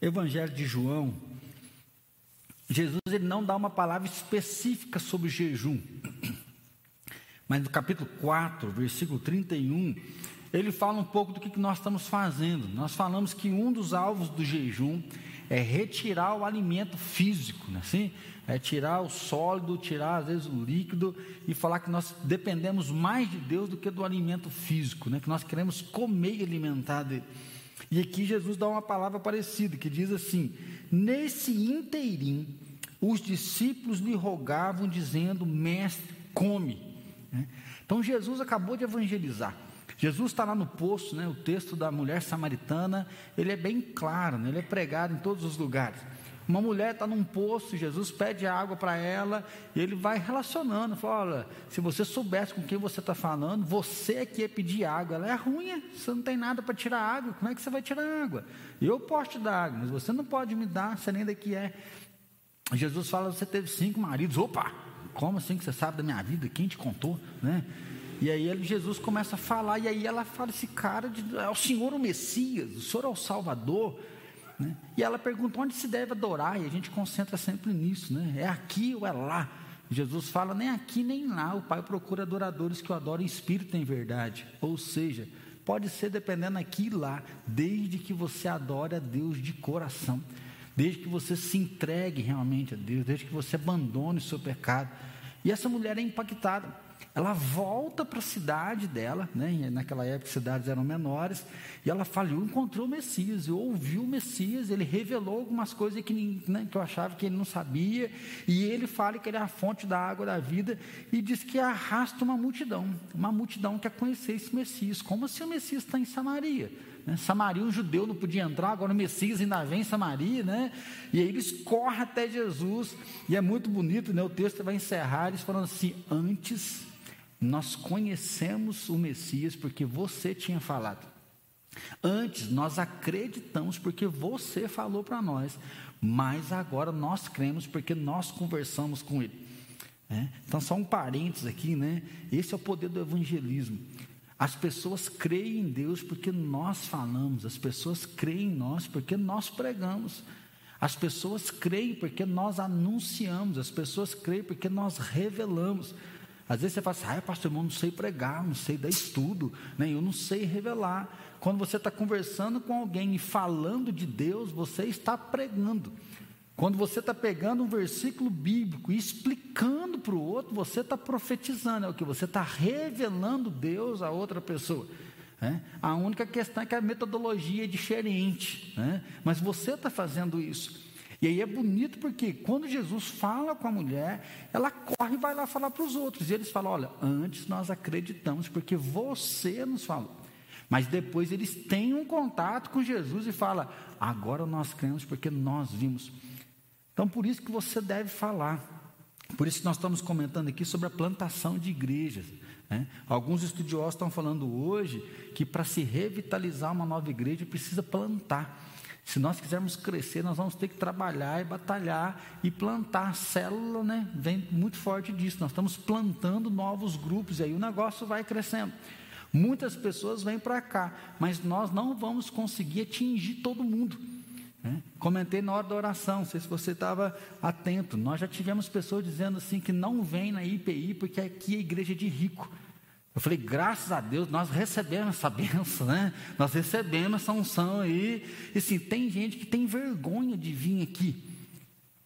Evangelho de João, Jesus ele não dá uma palavra específica sobre jejum. Mas no capítulo 4, versículo 31, ele fala um pouco do que nós estamos fazendo. Nós falamos que um dos alvos do jejum é retirar o alimento físico, né? assim, é tirar o sólido, tirar às vezes o líquido e falar que nós dependemos mais de Deus do que do alimento físico, né? que nós queremos comer e alimentar dele. E aqui Jesus dá uma palavra parecida, que diz assim: Nesse inteirinho, os discípulos lhe rogavam, dizendo: Mestre, come. Né? Então Jesus acabou de evangelizar. Jesus está lá no poço, né? o texto da mulher samaritana, ele é bem claro, né? ele é pregado em todos os lugares. Uma mulher está num poço, Jesus pede água para ela, e ele vai relacionando, fala, olha, se você soubesse com quem você está falando, você é que ia pedir água, ela é ruim, você não tem nada para tirar água, como é que você vai tirar água? Eu posso te dar água, mas você não pode me dar, você nem daqui é. Jesus fala, você teve cinco maridos, opa, como assim que você sabe da minha vida? Quem te contou? Né? E aí Jesus começa a falar, e aí ela fala: esse cara de, é o Senhor o Messias, o Senhor é o Salvador. Né? E ela pergunta onde se deve adorar, e a gente concentra sempre nisso, né? É aqui ou é lá? Jesus fala: nem aqui nem lá, o Pai procura adoradores que o adorem em espírito em verdade. Ou seja, pode ser dependendo aqui e lá, desde que você adore a Deus de coração, desde que você se entregue realmente a Deus, desde que você abandone o seu pecado. E essa mulher é impactada. Ela volta para a cidade dela, né? naquela época cidades eram menores, e ela fala: Eu encontrei o Messias, eu ouvi o Messias, ele revelou algumas coisas que, né, que eu achava que ele não sabia, e ele fala que ele é a fonte da água da vida, e diz que arrasta uma multidão, uma multidão quer conhecer esse Messias. Como assim o Messias está em Samaria? Né? Samaria, um judeu não podia entrar, agora o Messias ainda vem em Samaria, né? E aí eles correm até Jesus, e é muito bonito, né? O texto vai encerrar, eles falando assim: antes nós conhecemos o Messias porque você tinha falado. Antes nós acreditamos porque você falou para nós, mas agora nós cremos porque nós conversamos com ele. É? Então, só um parênteses aqui, né? Esse é o poder do evangelismo. As pessoas creem em Deus porque nós falamos, as pessoas creem em nós porque nós pregamos, as pessoas creem porque nós anunciamos, as pessoas creem porque nós revelamos. Às vezes você fala assim, ah, pastor, irmão, não sei pregar, não sei dar estudo, né? eu não sei revelar. Quando você está conversando com alguém e falando de Deus, você está pregando. Quando você está pegando um versículo bíblico e explicando para o outro, você está profetizando, é o que? Você está revelando Deus a outra pessoa. Né? A única questão é que a metodologia é diferente, né? mas você está fazendo isso. E aí é bonito porque quando Jesus fala com a mulher, ela corre e vai lá falar para os outros. E eles falam: olha, antes nós acreditamos porque você nos falou. Mas depois eles têm um contato com Jesus e falam: agora nós cremos porque nós vimos. Então por isso que você deve falar. Por isso que nós estamos comentando aqui sobre a plantação de igrejas. Né? Alguns estudiosos estão falando hoje que para se revitalizar uma nova igreja precisa plantar. Se nós quisermos crescer, nós vamos ter que trabalhar e batalhar e plantar. A célula né, vem muito forte disso. Nós estamos plantando novos grupos e aí o negócio vai crescendo. Muitas pessoas vêm para cá, mas nós não vamos conseguir atingir todo mundo. Né? Comentei na hora da oração, não sei se você estava atento. Nós já tivemos pessoas dizendo assim que não vem na IPI porque aqui é igreja de rico. Eu falei, graças a Deus, nós recebemos essa benção, né? Nós recebemos essa unção aí. E assim, tem gente que tem vergonha de vir aqui.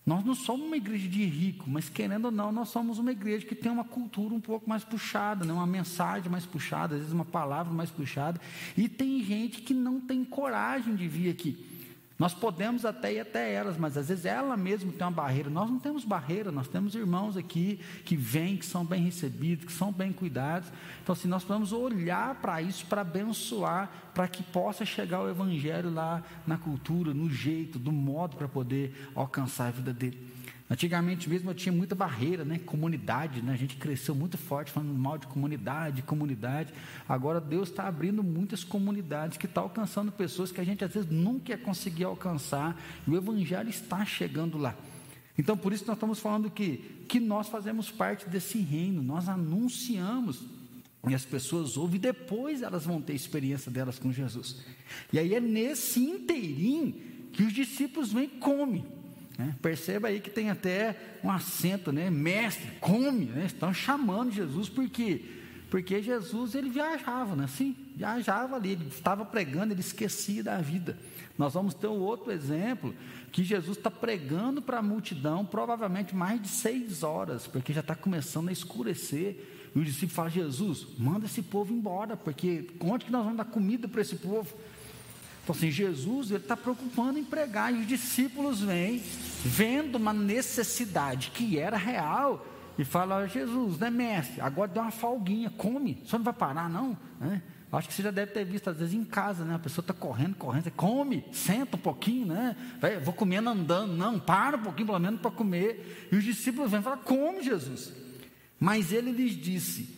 Nós não somos uma igreja de rico, mas querendo ou não, nós somos uma igreja que tem uma cultura um pouco mais puxada, né? uma mensagem mais puxada, às vezes uma palavra mais puxada. E tem gente que não tem coragem de vir aqui. Nós podemos até ir até elas, mas às vezes ela mesma tem uma barreira. Nós não temos barreira, nós temos irmãos aqui que vêm, que são bem recebidos, que são bem cuidados. Então, assim, nós podemos olhar para isso, para abençoar, para que possa chegar o Evangelho lá na cultura, no jeito, do modo para poder alcançar a vida dele. Antigamente mesmo eu tinha muita barreira, né? Comunidade, né? A gente cresceu muito forte falando mal de comunidade, comunidade. Agora Deus está abrindo muitas comunidades que estão tá alcançando pessoas que a gente às vezes nunca ia conseguir alcançar. E o Evangelho está chegando lá. Então por isso nós estamos falando que que nós fazemos parte desse reino, nós anunciamos e as pessoas ouvem e depois elas vão ter experiência delas com Jesus. E aí é nesse inteirinho que os discípulos vêm e comem. Né? Perceba aí que tem até um acento, né? Mestre, come, né? Estão chamando Jesus, por quê? Porque Jesus ele viajava, né? Sim, viajava ali, ele estava pregando, ele esquecia da vida. Nós vamos ter um outro exemplo que Jesus está pregando para a multidão, provavelmente mais de seis horas, porque já está começando a escurecer. E o discípulo fala: Jesus, manda esse povo embora, porque onde que nós vamos dar comida para esse povo? Então, assim, Jesus ele está preocupando em pregar, e os discípulos vêm, vendo uma necessidade que era real, e fala: Jesus, né, mestre, agora deu uma folguinha, come, só não vai parar, não? Né? Acho que você já deve ter visto, às vezes, em casa, né? A pessoa está correndo, correndo, você come, senta um pouquinho, né? Vai, vou comendo andando. Não, para um pouquinho, pelo menos, para comer. E os discípulos vêm e falam, come, Jesus. Mas ele lhes disse: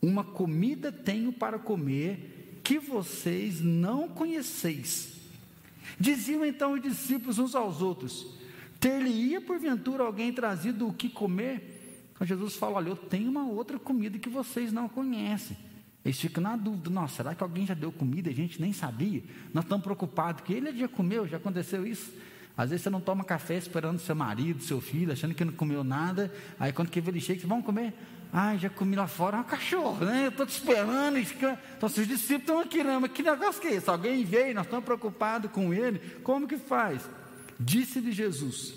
Uma comida tenho para comer que vocês não conheceis. Diziam então os discípulos uns aos outros: Ter-lhe-ia porventura alguém trazido o que comer? Então Jesus fala: Olha, eu tenho uma outra comida que vocês não conhecem. Eles ficam na dúvida: nossa, será que alguém já deu comida e a gente nem sabia? Nós estamos preocupados que ele já comeu, já aconteceu isso. Às vezes você não toma café esperando seu marido, seu filho, achando que não comeu nada. Aí quando que ele chega, vão comer? Ah, já comi lá fora, é um cachorro, né? Eu estou te esperando. Então, se os discípulos estão aqui, não, mas que negócio que é esse? Alguém veio, nós estamos preocupados com ele. Como que faz? Disse-lhe Jesus: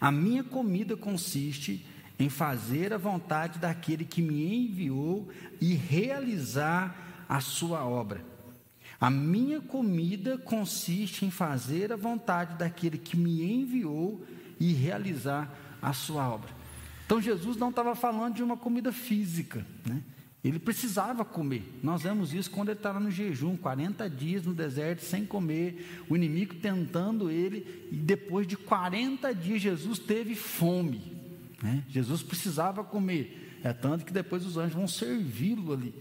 A minha comida consiste em fazer a vontade daquele que me enviou e realizar a sua obra. A minha comida consiste em fazer a vontade daquele que me enviou e realizar a sua obra. Então Jesus não estava falando de uma comida física, né? Ele precisava comer. Nós vemos isso quando ele estava no jejum, 40 dias no deserto sem comer, o inimigo tentando ele, e depois de 40 dias Jesus teve fome. Né? Jesus precisava comer, é tanto que depois os anjos vão servi-lo ali.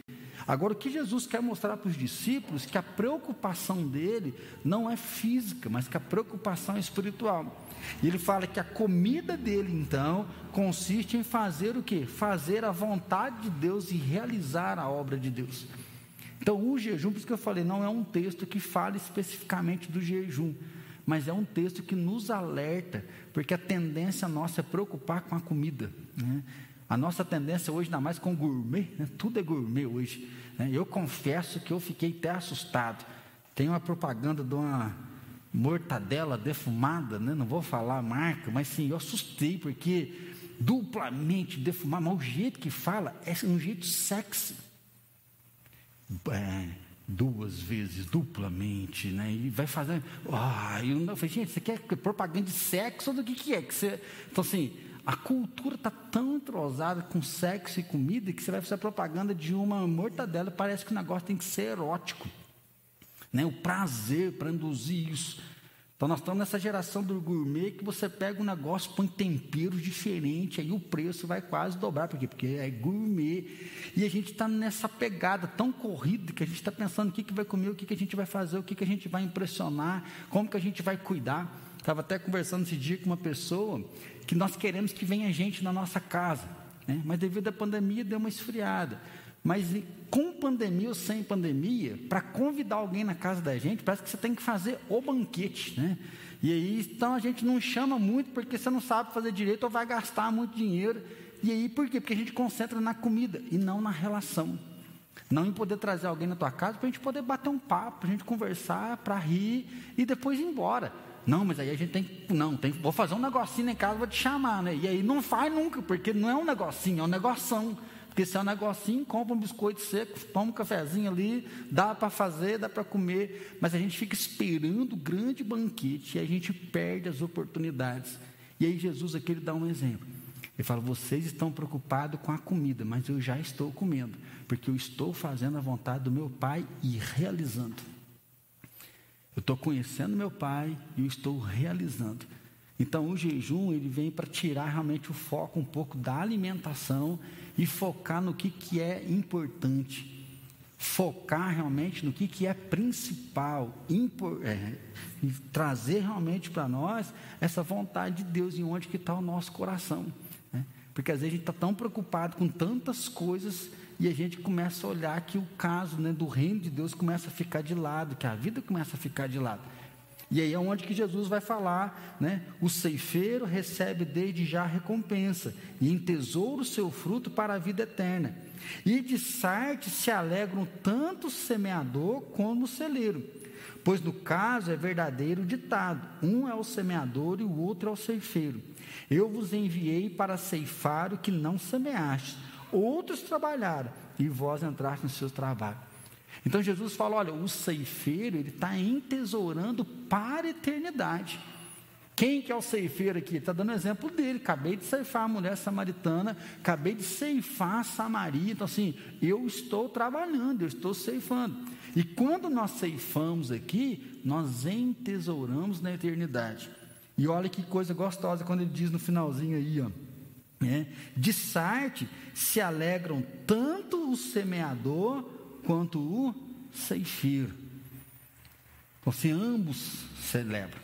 Agora, o que Jesus quer mostrar para os discípulos que a preocupação dele não é física, mas que a preocupação é espiritual. E ele fala que a comida dele, então, consiste em fazer o que? Fazer a vontade de Deus e realizar a obra de Deus. Então, o jejum, por isso que eu falei, não é um texto que fala especificamente do jejum, mas é um texto que nos alerta, porque a tendência nossa é preocupar com a comida. Né? A nossa tendência hoje, ainda mais com gourmet, né? tudo é gourmet hoje. Né? Eu confesso que eu fiquei até assustado. Tem uma propaganda de uma mortadela defumada, né? não vou falar a marca, mas sim, eu assustei, porque duplamente defumada, mas o jeito que fala é um jeito sexy. É, duas vezes, duplamente, né? E vai fazendo. Ah, eu não falei, gente, você quer propaganda de sexo ou do que, que é? Que você... Então, assim, a cultura está tão entrosada com sexo e comida que você vai fazer propaganda de uma mortadela, parece que o negócio tem que ser erótico. Né? O prazer para induzir isso. Então nós estamos nessa geração do gourmet que você pega um negócio, põe temperos diferentes, aí o preço vai quase dobrar, por quê? Porque é gourmet. E a gente está nessa pegada tão corrida que a gente está pensando o que, que vai comer, o que, que a gente vai fazer, o que, que a gente vai impressionar, como que a gente vai cuidar. Estava até conversando esse dia com uma pessoa que nós queremos que venha gente na nossa casa, né? mas devido à pandemia deu uma esfriada. Mas com pandemia ou sem pandemia, para convidar alguém na casa da gente, parece que você tem que fazer o banquete, né? E aí, então a gente não chama muito porque você não sabe fazer direito ou vai gastar muito dinheiro. E aí, por quê? Porque a gente concentra na comida e não na relação. Não em poder trazer alguém na tua casa para a gente poder bater um papo, para a gente conversar, para rir e depois ir embora. Não, mas aí a gente tem que. Não, tem, vou fazer um negocinho em casa, vou te chamar, né? E aí não faz nunca, porque não é um negocinho, é um negoção. Porque se é um negocinho, compra um biscoito seco, toma um cafezinho ali, dá para fazer, dá para comer, mas a gente fica esperando o grande banquete e a gente perde as oportunidades. E aí Jesus aqui ele dá um exemplo. Ele fala: vocês estão preocupados com a comida, mas eu já estou comendo, porque eu estou fazendo a vontade do meu Pai e realizando. Eu estou conhecendo meu Pai e eu estou realizando. Então o jejum ele vem para tirar realmente o foco um pouco da alimentação e focar no que, que é importante. Focar realmente no que, que é principal, impor, é, trazer realmente para nós essa vontade de Deus e onde que está o nosso coração. Né? Porque às vezes a gente está tão preocupado com tantas coisas e a gente começa a olhar que o caso né, do reino de Deus começa a ficar de lado, que a vida começa a ficar de lado. E aí é onde que Jesus vai falar, né? O ceifeiro recebe desde já recompensa, e em tesouro seu fruto para a vida eterna. E de Sarte se alegram tanto o semeador como o celeiro. Pois no caso é verdadeiro ditado: um é o semeador e o outro é o ceifeiro. Eu vos enviei para ceifar o que não semeaste. Outros trabalharam e vós entraste no seu trabalho. Então Jesus fala: olha, o ceifeiro ele está entesourando para a eternidade. Quem que é o ceifeiro aqui? Está dando exemplo dele. Acabei de ceifar a mulher samaritana, acabei de ceifar a Samaria. Então, assim, eu estou trabalhando, eu estou ceifando. E quando nós ceifamos aqui, nós entesouramos na eternidade. E olha que coisa gostosa quando ele diz no finalzinho aí, ó. Né? De Sarte se alegram tanto o semeador quanto o ceifeiro. Então, se ambos celebram.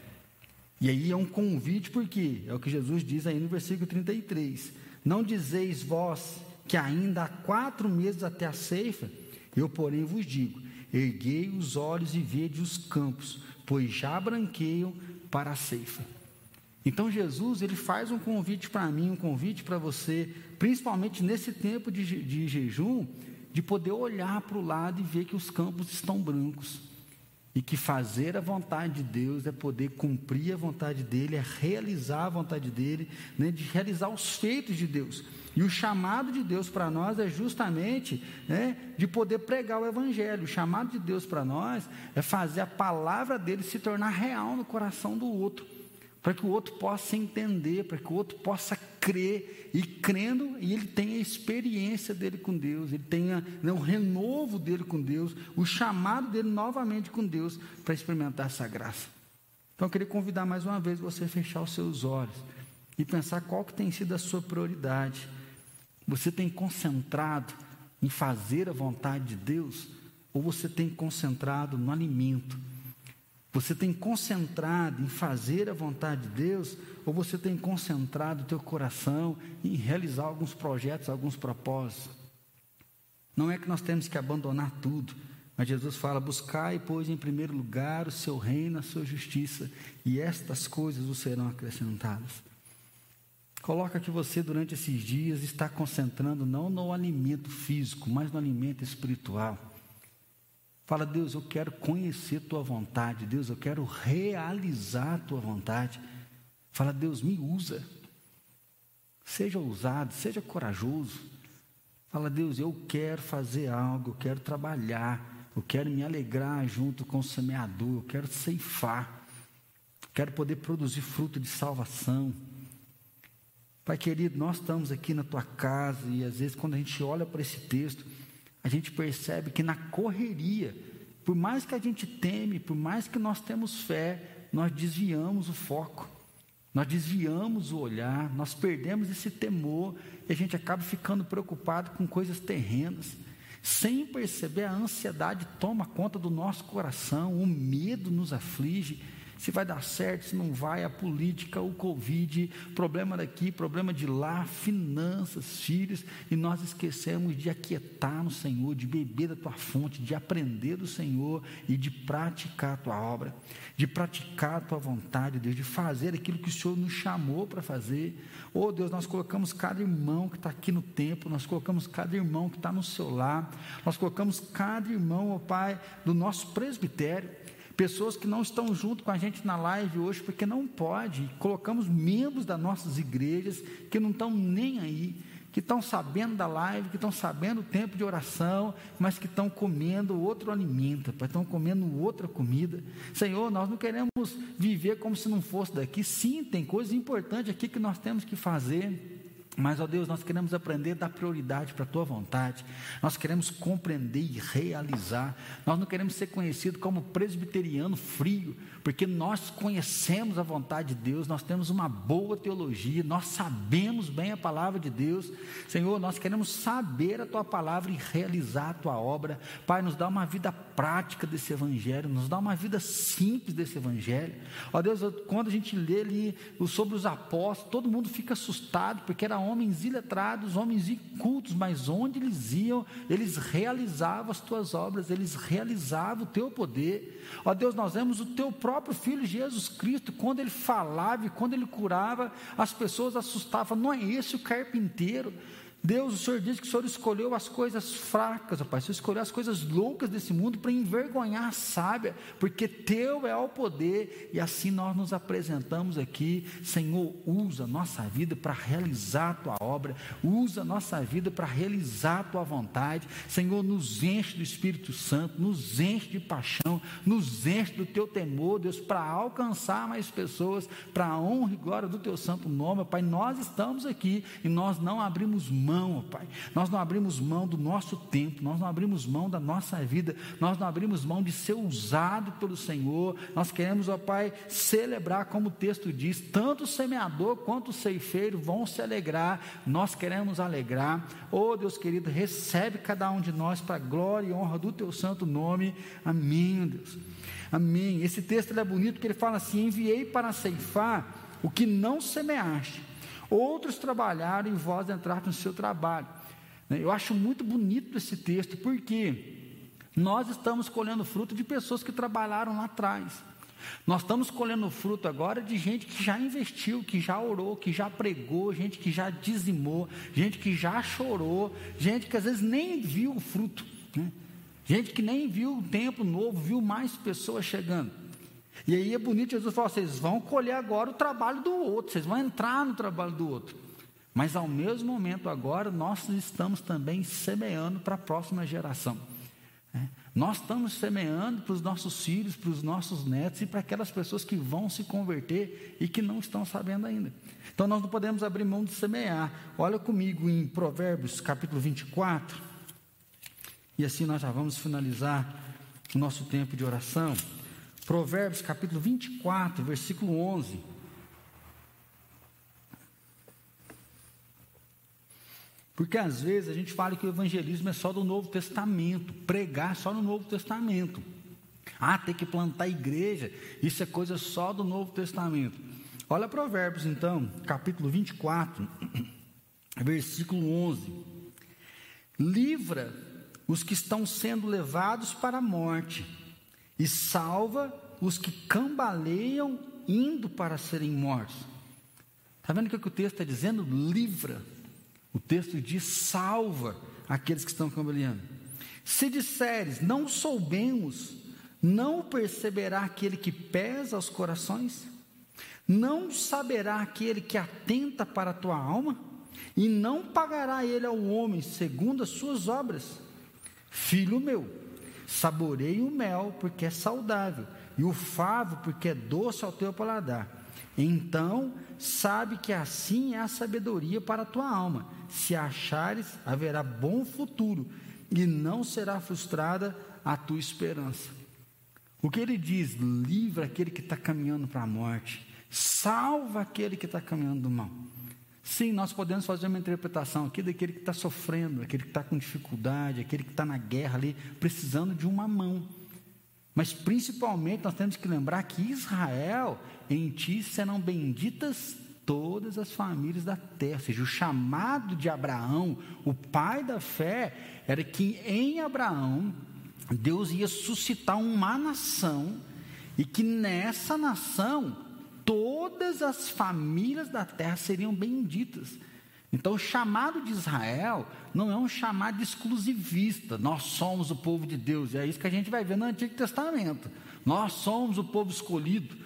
E aí é um convite, porque é o que Jesus diz aí no versículo 33. Não dizeis vós que ainda há quatro meses até a ceifa? Eu, porém, vos digo: erguei os olhos e vede os campos, pois já branqueiam para a ceifa. Então Jesus ele faz um convite para mim, um convite para você, principalmente nesse tempo de, de jejum, de poder olhar para o lado e ver que os campos estão brancos. E que fazer a vontade de Deus é poder cumprir a vontade dEle, é realizar a vontade dEle, né, de realizar os feitos de Deus. E o chamado de Deus para nós é justamente né, de poder pregar o Evangelho. O chamado de Deus para nós é fazer a palavra dele se tornar real no coração do outro para que o outro possa entender, para que o outro possa crer, e crendo, e ele tenha a experiência dele com Deus, ele tenha né, o renovo dele com Deus, o chamado dele novamente com Deus, para experimentar essa graça. Então eu queria convidar mais uma vez você a fechar os seus olhos e pensar qual que tem sido a sua prioridade. Você tem concentrado em fazer a vontade de Deus, ou você tem concentrado no alimento? Você tem concentrado em fazer a vontade de Deus ou você tem concentrado o teu coração em realizar alguns projetos, alguns propósitos? Não é que nós temos que abandonar tudo, mas Jesus fala: buscai, pois, em primeiro lugar o seu reino, a sua justiça, e estas coisas vos serão acrescentadas. Coloca que você, durante esses dias, está concentrando não no alimento físico, mas no alimento espiritual. Fala, Deus, eu quero conhecer tua vontade. Deus, eu quero realizar tua vontade. Fala, Deus, me usa. Seja ousado, seja corajoso. Fala, Deus, eu quero fazer algo, eu quero trabalhar, eu quero me alegrar junto com o semeador, eu quero ceifar, quero poder produzir fruto de salvação. Pai querido, nós estamos aqui na tua casa e às vezes quando a gente olha para esse texto, a gente percebe que na correria, por mais que a gente teme, por mais que nós temos fé, nós desviamos o foco, nós desviamos o olhar, nós perdemos esse temor e a gente acaba ficando preocupado com coisas terrenas. Sem perceber, a ansiedade toma conta do nosso coração, o medo nos aflige se vai dar certo, se não vai, a política, o Covid, problema daqui, problema de lá, finanças, filhos, e nós esquecemos de aquietar no Senhor, de beber da tua fonte, de aprender do Senhor e de praticar a tua obra, de praticar a tua vontade, Deus, de fazer aquilo que o Senhor nos chamou para fazer. Oh Deus, nós colocamos cada irmão que está aqui no templo, nós colocamos cada irmão que está no seu lar, nós colocamos cada irmão, oh Pai, do nosso presbitério. Pessoas que não estão junto com a gente na live hoje porque não pode. Colocamos membros das nossas igrejas que não estão nem aí, que estão sabendo da live, que estão sabendo o tempo de oração, mas que estão comendo outro alimento, estão comendo outra comida. Senhor, nós não queremos viver como se não fosse daqui. Sim, tem coisas importantes aqui que nós temos que fazer. Mas, ó Deus, nós queremos aprender a dar prioridade para a tua vontade. Nós queremos compreender e realizar. Nós não queremos ser conhecidos como presbiteriano frio, porque nós conhecemos a vontade de Deus, nós temos uma boa teologia, nós sabemos bem a palavra de Deus. Senhor, nós queremos saber a tua palavra e realizar a tua obra. Pai, nos dá uma vida prática desse evangelho, nos dá uma vida simples desse evangelho. Ó Deus, quando a gente lê ali sobre os apóstolos, todo mundo fica assustado, porque era homens iletrados, homens incultos, mas onde eles iam, eles realizavam as tuas obras, eles realizavam o teu poder. Ó Deus, nós vemos o teu próprio filho Jesus Cristo, quando ele falava e quando ele curava, as pessoas assustavam. Não é esse o carpinteiro. Deus, o Senhor diz que o Senhor escolheu as coisas fracas, ó Pai. O Senhor escolheu as coisas loucas desse mundo para envergonhar a sábia, porque Teu é o poder, e assim nós nos apresentamos aqui. Senhor, usa nossa vida para realizar a Tua obra, usa nossa vida para realizar a Tua vontade. Senhor, nos enche do Espírito Santo, nos enche de paixão, nos enche do Teu temor, Deus, para alcançar mais pessoas, para a honra e glória do Teu santo nome, Pai. Nós estamos aqui e nós não abrimos mão mão, ó Pai. Nós não abrimos mão do nosso tempo, nós não abrimos mão da nossa vida, nós não abrimos mão de ser usado pelo Senhor. Nós queremos, ó Pai, celebrar, como o texto diz, tanto o semeador quanto o ceifeiro vão se alegrar. Nós queremos alegrar. Oh, Deus querido, recebe cada um de nós para a glória e honra do teu santo nome. Amém, Deus. Amém. Esse texto é bonito porque ele fala assim: enviei para ceifar o que não semeaste Outros trabalharam e vós entraram no seu trabalho. Né? Eu acho muito bonito esse texto, porque nós estamos colhendo fruto de pessoas que trabalharam lá atrás. Nós estamos colhendo fruto agora de gente que já investiu, que já orou, que já pregou, gente que já dizimou, gente que já chorou, gente que às vezes nem viu o fruto, né? gente que nem viu o tempo novo, viu mais pessoas chegando. E aí é bonito, Jesus falou: vocês vão colher agora o trabalho do outro, vocês vão entrar no trabalho do outro. Mas ao mesmo momento, agora, nós estamos também semeando para a próxima geração. É. Nós estamos semeando para os nossos filhos, para os nossos netos e para aquelas pessoas que vão se converter e que não estão sabendo ainda. Então nós não podemos abrir mão de semear. Olha comigo em Provérbios capítulo 24. E assim nós já vamos finalizar o nosso tempo de oração. Provérbios capítulo 24, versículo 11. Porque às vezes a gente fala que o evangelismo é só do Novo Testamento, pregar só no Novo Testamento. Ah, tem que plantar igreja, isso é coisa só do Novo Testamento. Olha Provérbios então, capítulo 24, versículo 11. Livra os que estão sendo levados para a morte e salva os que cambaleiam indo para serem mortos. Está vendo o que o texto está dizendo? Livra. O texto diz salva aqueles que estão cambaleando. Se disseres, não soubemos, não perceberá aquele que pesa os corações? Não saberá aquele que atenta para a tua alma? E não pagará ele ao homem segundo as suas obras? Filho meu, Saboreie o mel, porque é saudável, e o favo, porque é doce ao teu paladar. Então, sabe que assim é a sabedoria para a tua alma. Se achares, haverá bom futuro, e não será frustrada a tua esperança. O que ele diz? Livra aquele que está caminhando para a morte, salva aquele que está caminhando do mal. Sim, nós podemos fazer uma interpretação aqui daquele que está sofrendo, aquele que está com dificuldade, aquele que está na guerra ali, precisando de uma mão. Mas principalmente nós temos que lembrar que Israel, em ti serão benditas todas as famílias da terra. Ou seja, o chamado de Abraão, o pai da fé, era que em Abraão Deus ia suscitar uma nação e que nessa nação todas as famílias da terra seriam benditas. Então, o chamado de Israel não é um chamado exclusivista. Nós somos o povo de Deus. E é isso que a gente vai ver no Antigo Testamento. Nós somos o povo escolhido.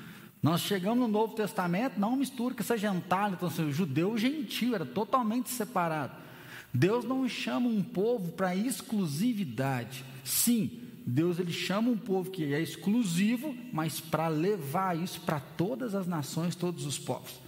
Nós chegamos no Novo Testamento, não mistura com essa gentalha. Então, assim, o judeu e gentil era totalmente separado. Deus não chama um povo para exclusividade. Sim, Deus ele chama um povo que é exclusivo, mas para levar isso para todas as nações, todos os povos.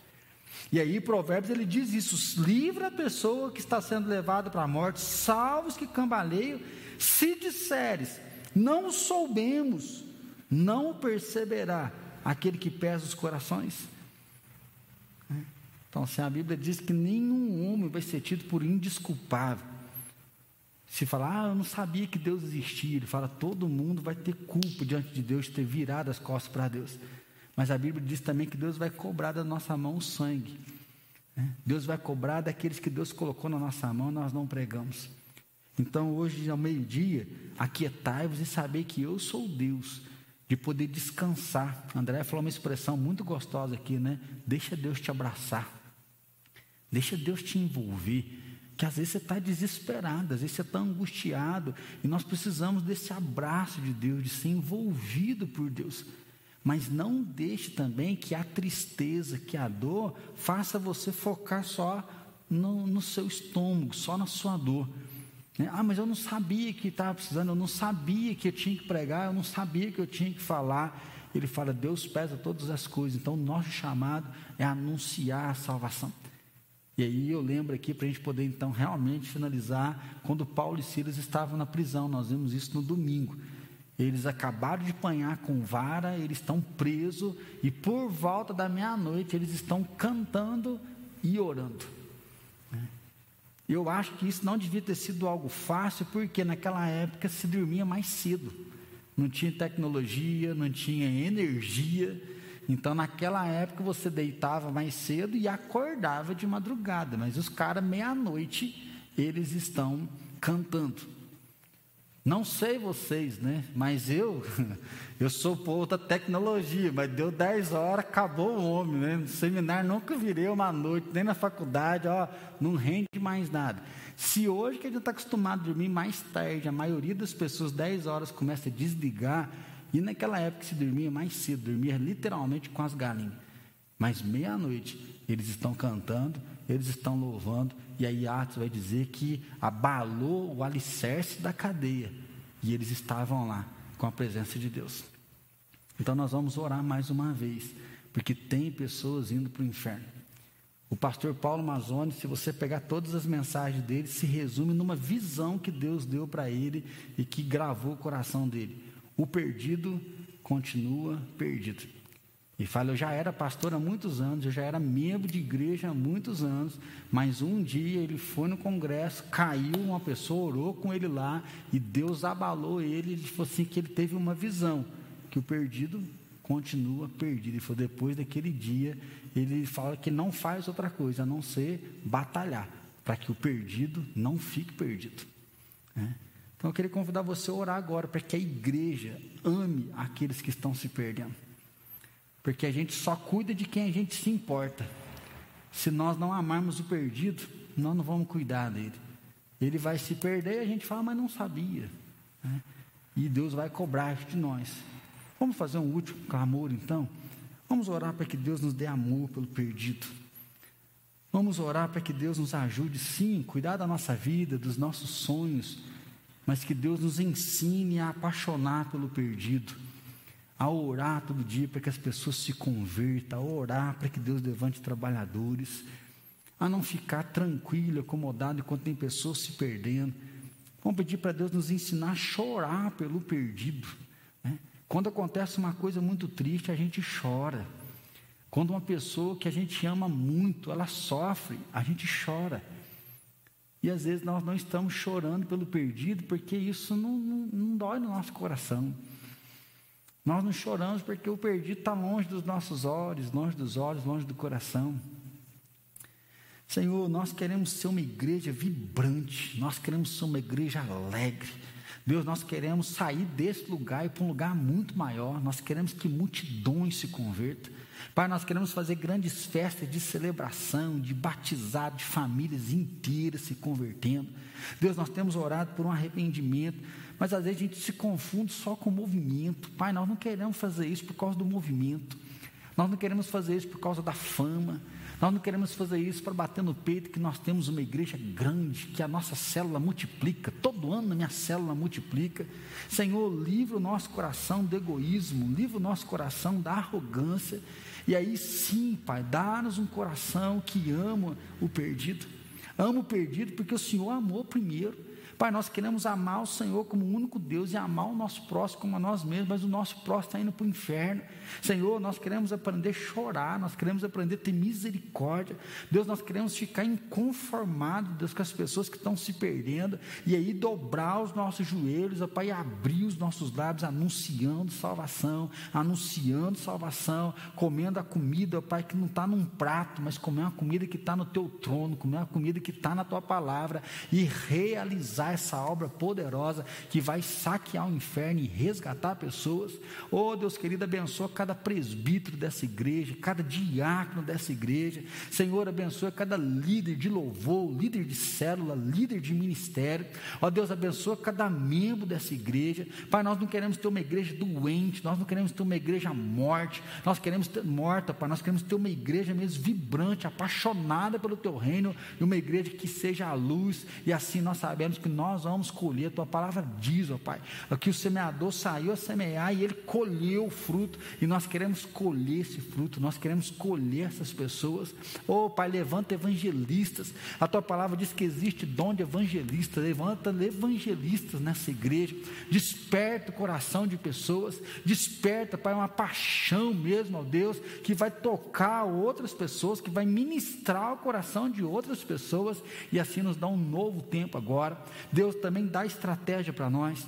E aí, Provérbios ele diz isso: livra a pessoa que está sendo levada para a morte, salva os que cambaleiam. Se disseres, não soubemos, não perceberá aquele que pesa os corações. Então, assim, a Bíblia diz que nenhum homem vai ser tido por indisculpável. Se falar, ah, eu não sabia que Deus existia, ele fala, todo mundo vai ter culpa diante de Deus de ter virado as costas para Deus. Mas a Bíblia diz também que Deus vai cobrar da nossa mão o sangue. Né? Deus vai cobrar daqueles que Deus colocou na nossa mão, nós não pregamos. Então, hoje, ao meio-dia, aquietai-vos e saber que eu sou Deus, de poder descansar. André falou uma expressão muito gostosa aqui, né? Deixa Deus te abraçar, deixa Deus te envolver. Que às vezes você está desesperado, às vezes você está angustiado, e nós precisamos desse abraço de Deus, de ser envolvido por Deus. Mas não deixe também que a tristeza, que a dor, faça você focar só no, no seu estômago, só na sua dor. Né? Ah, mas eu não sabia que estava precisando, eu não sabia que eu tinha que pregar, eu não sabia que eu tinha que falar. Ele fala: Deus pesa todas as coisas, então o nosso chamado é anunciar a salvação. E aí eu lembro aqui para a gente poder então realmente finalizar, quando Paulo e Silas estavam na prisão, nós vimos isso no domingo. Eles acabaram de apanhar com vara, eles estão presos, e por volta da meia-noite eles estão cantando e orando. Eu acho que isso não devia ter sido algo fácil, porque naquela época se dormia mais cedo. Não tinha tecnologia, não tinha energia. Então, naquela época, você deitava mais cedo e acordava de madrugada. Mas os caras, meia-noite, eles estão cantando. Não sei vocês, né? Mas eu, eu sou povo da tecnologia, mas deu 10 horas, acabou o homem, né? No seminário nunca virei uma noite, nem na faculdade, ó, não rende mais nada. Se hoje que a gente está acostumado a dormir mais tarde, a maioria das pessoas 10 horas começa a desligar, e naquela época se dormia mais cedo, dormia literalmente com as galinhas. Mas meia-noite eles estão cantando, eles estão louvando, e aí Atos vai dizer que abalou o alicerce da cadeia. E eles estavam lá com a presença de Deus. Então nós vamos orar mais uma vez, porque tem pessoas indo para o inferno. O pastor Paulo Mazzoni, se você pegar todas as mensagens dele, se resume numa visão que Deus deu para ele e que gravou o coração dele. O perdido continua perdido. E fala, eu já era pastor há muitos anos, eu já era membro de igreja há muitos anos, mas um dia ele foi no congresso, caiu, uma pessoa orou com ele lá, e Deus abalou ele, ele falou assim que ele teve uma visão, que o perdido continua perdido. E foi depois daquele dia, ele fala que não faz outra coisa, a não ser batalhar, para que o perdido não fique perdido. Né? Então eu queria convidar você a orar agora, para que a igreja ame aqueles que estão se perdendo. Porque a gente só cuida de quem a gente se importa. Se nós não amarmos o perdido, nós não vamos cuidar dele. Ele vai se perder e a gente fala, mas não sabia. Né? E Deus vai cobrar de nós. Vamos fazer um último clamor então? Vamos orar para que Deus nos dê amor pelo perdido. Vamos orar para que Deus nos ajude, sim, cuidar da nossa vida, dos nossos sonhos, mas que Deus nos ensine a apaixonar pelo perdido a orar todo dia para que as pessoas se convertam, a orar para que Deus levante trabalhadores, a não ficar tranquilo, acomodado enquanto tem pessoas se perdendo. Vamos pedir para Deus nos ensinar a chorar pelo perdido. Né? Quando acontece uma coisa muito triste, a gente chora. Quando uma pessoa que a gente ama muito, ela sofre, a gente chora. E às vezes nós não estamos chorando pelo perdido, porque isso não, não, não dói no nosso coração. Nós não choramos porque o perdido está longe dos nossos olhos, longe dos olhos, longe do coração. Senhor, nós queremos ser uma igreja vibrante, nós queremos ser uma igreja alegre. Deus, nós queremos sair desse lugar e para um lugar muito maior. Nós queremos que multidões se convertam. Pai, nós queremos fazer grandes festas de celebração, de batizado, de famílias inteiras se convertendo. Deus, nós temos orado por um arrependimento mas às vezes a gente se confunde só com o movimento. Pai, nós não queremos fazer isso por causa do movimento. Nós não queremos fazer isso por causa da fama. Nós não queremos fazer isso para bater no peito que nós temos uma igreja grande, que a nossa célula multiplica. Todo ano a minha célula multiplica. Senhor, livra o nosso coração do egoísmo, livra o nosso coração da arrogância. E aí sim, Pai, dá-nos um coração que ama o perdido. Ama o perdido porque o Senhor amou primeiro. Pai, nós queremos amar o Senhor como o único Deus e amar o nosso próximo como a nós mesmos, mas o nosso próximo está indo para o inferno. Senhor, nós queremos aprender a chorar, nós queremos aprender a ter misericórdia. Deus, nós queremos ficar inconformados, Deus, com as pessoas que estão se perdendo, e aí dobrar os nossos joelhos, ó Pai, e abrir os nossos lábios anunciando salvação, anunciando salvação, comendo a comida, ó Pai, que não está num prato, mas comer uma comida que está no teu trono, comer uma comida que está na tua palavra, e realizar essa obra poderosa que vai saquear o inferno e resgatar pessoas. Oh Deus querido, abençoa cada presbítero dessa igreja, cada diácono dessa igreja. Senhor, abençoa cada líder de louvor, líder de célula, líder de ministério. Ó oh, Deus, abençoa cada membro dessa igreja. Pai, nós não queremos ter uma igreja doente, nós não queremos ter uma igreja morte, nós queremos ter morta, Pai, nós queremos ter uma igreja mesmo vibrante, apaixonada pelo teu reino, e uma igreja que seja a luz, e assim nós sabemos que nós vamos colher, a tua palavra diz, ó Pai, que o semeador saiu a semear e ele colheu o fruto, e nós queremos colher esse fruto, nós queremos colher essas pessoas. Oh Pai, levanta evangelistas, a tua palavra diz que existe dom de evangelista, levanta evangelistas nessa igreja, desperta o coração de pessoas, desperta, Pai, uma paixão mesmo, ó Deus, que vai tocar outras pessoas, que vai ministrar o coração de outras pessoas, e assim nos dá um novo tempo agora. Deus também dá estratégia para nós.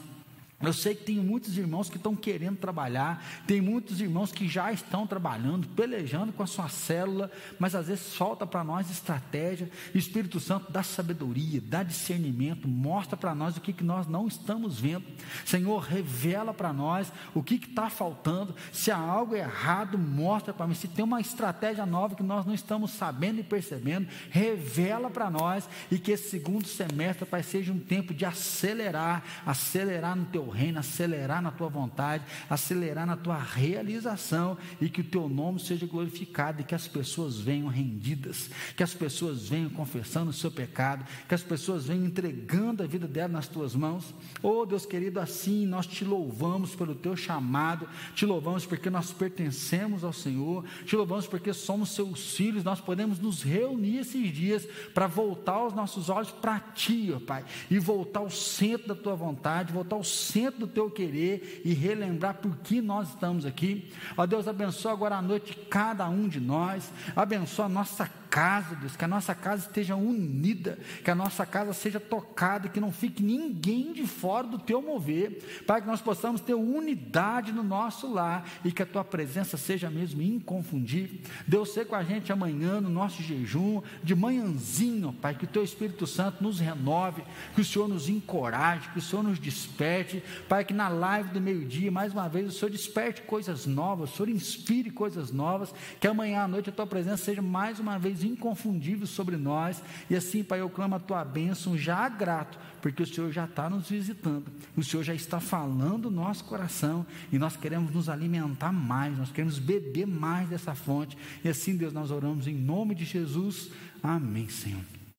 Eu sei que tem muitos irmãos que estão querendo trabalhar, tem muitos irmãos que já estão trabalhando, pelejando com a sua célula, mas às vezes falta para nós estratégia. Espírito Santo dá sabedoria, dá discernimento, mostra para nós o que, que nós não estamos vendo. Senhor, revela para nós o que está faltando. Se há algo errado, mostra para mim. Se tem uma estratégia nova que nós não estamos sabendo e percebendo, revela para nós e que esse segundo semestre, Pai, seja um tempo de acelerar, acelerar no teu reino, acelerar na tua vontade, acelerar na tua realização e que o teu nome seja glorificado e que as pessoas venham rendidas, que as pessoas venham confessando o seu pecado, que as pessoas venham entregando a vida dela nas tuas mãos. Oh Deus querido, assim nós te louvamos pelo teu chamado, te louvamos porque nós pertencemos ao Senhor, te louvamos porque somos seus filhos, nós podemos nos reunir esses dias para voltar os nossos olhos para ti, ó Pai, e voltar ao centro da tua vontade, voltar ao centro centro do teu querer e relembrar por que nós estamos aqui. Ó Deus, abençoa agora a noite cada um de nós, abençoa a nossa casa, Deus, que a nossa casa esteja unida, que a nossa casa seja tocada, que não fique ninguém de fora do teu mover, para que nós possamos ter unidade no nosso lar e que a tua presença seja mesmo inconfundível. Deus, ser com a gente amanhã no nosso jejum, de manhãzinho, Pai, que o teu Espírito Santo nos renove, que o Senhor nos encoraje, que o Senhor nos desperte, Pai, que na live do meio-dia, mais uma vez, o Senhor desperte coisas novas, o Senhor inspire coisas novas, que amanhã à noite a tua presença seja mais uma vez inconfundível sobre nós. E assim, Pai, eu clamo a tua bênção já grato, porque o Senhor já está nos visitando, o Senhor já está falando o nosso coração e nós queremos nos alimentar mais, nós queremos beber mais dessa fonte. E assim, Deus, nós oramos em nome de Jesus. Amém, Senhor.